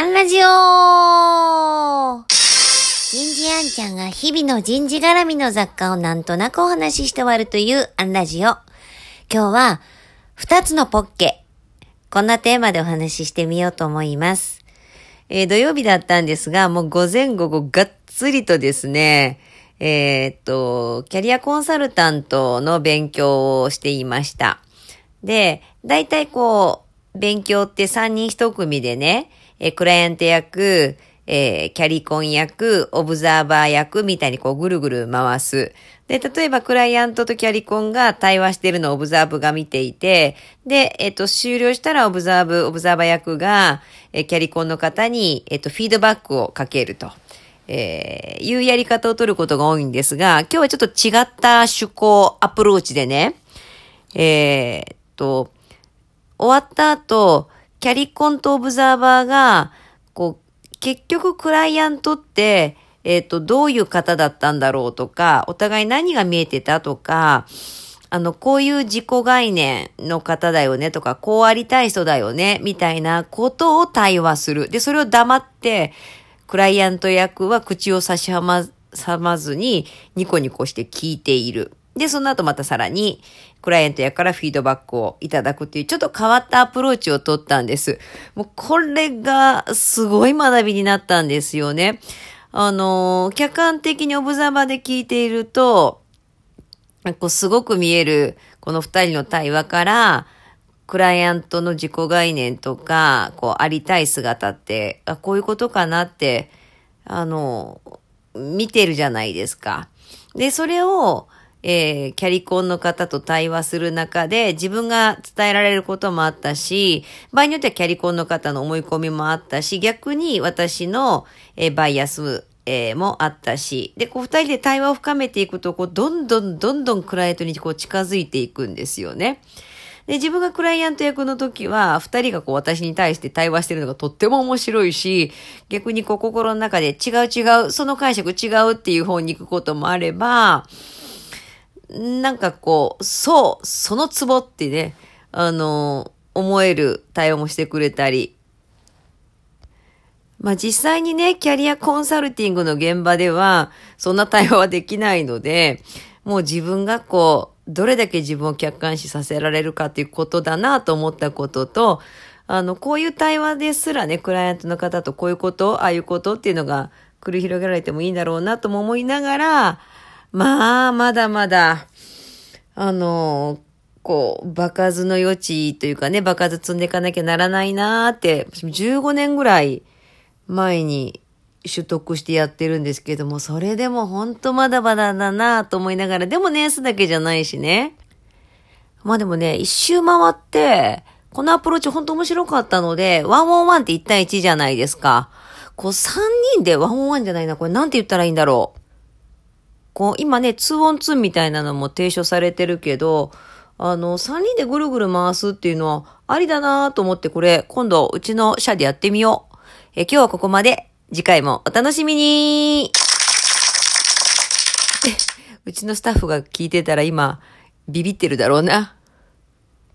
アンラジオ人事アンちゃんが日々の人事絡みの雑貨をなんとなくお話しして終わるというアンラジオ。今日は、二つのポッケ。こんなテーマでお話ししてみようと思います。えー、土曜日だったんですが、もう午前午後がっつりとですね、えー、っと、キャリアコンサルタントの勉強をしていました。で、大体こう、勉強って3人1組でね、えクライアント役、えー、キャリコン役、オブザーバー役みたいにこうぐるぐる回す。で、例えばクライアントとキャリコンが対話してるのをオブザーブが見ていて、で、えっ、と、終了したらオブザーブ、オブザーバー役が、えキャリコンの方に、えっ、と、フィードバックをかけると。えー、いうやり方を取ることが多いんですが、今日はちょっと違った趣向、アプローチでね、えー、と、終わった後、キャリコンとオブザーバーが、こう、結局クライアントって、えっ、ー、と、どういう方だったんだろうとか、お互い何が見えてたとか、あの、こういう自己概念の方だよねとか、こうありたい人だよね、みたいなことを対話する。で、それを黙って、クライアント役は口を差しはま、まずに、ニコニコして聞いている。で、その後またさらに、クライアントやからフィードバックをいただくっていう、ちょっと変わったアプローチを取ったんです。もうこれがすごい学びになったんですよね。あの、客観的にオブザーバーで聞いていると、こうすごく見える、この二人の対話から、クライアントの自己概念とか、こう、ありたい姿って、あ、こういうことかなって、あの、見てるじゃないですか。で、それを、えー、キャリコンの方と対話する中で自分が伝えられることもあったし、場合によってはキャリコンの方の思い込みもあったし、逆に私の、えー、バイアス、えー、もあったし、で、こう二人で対話を深めていくと、こう、どんどんどんどんクライアントにこう近づいていくんですよね。で、自分がクライアント役の時は、二人がこう私に対して対話してるのがとっても面白いし、逆にこう心の中で違う違う、その解釈違うっていう方に行くこともあれば、なんかこう、そう、そのツボってね、あの、思える対応もしてくれたり、まあ実際にね、キャリアコンサルティングの現場では、そんな対応はできないので、もう自分がこう、どれだけ自分を客観視させられるかっていうことだなと思ったことと、あの、こういう対話ですらね、クライアントの方とこういうこと、ああいうことっていうのが繰り広げられてもいいんだろうなとも思いながら、まあ、まだまだ、あの、こう、場数の余地というかね、場数積んでいかなきゃならないなーって、15年ぐらい前に取得してやってるんですけども、それでもほんとまだまだだなと思いながら、でも年数だけじゃないしね。まあでもね、一周回って、このアプローチほんと面白かったので、ワンオンワンって1対1じゃないですか。こう3人でワンオンワンじゃないな。これなんて言ったらいいんだろう。こう、今ね、2 o n 2みたいなのも提唱されてるけど、あの、3人でぐるぐる回すっていうのはありだなと思って、これ、今度、うちの社でやってみよう。え、今日はここまで。次回もお楽しみにうちのスタッフが聞いてたら今、ビビってるだろうな。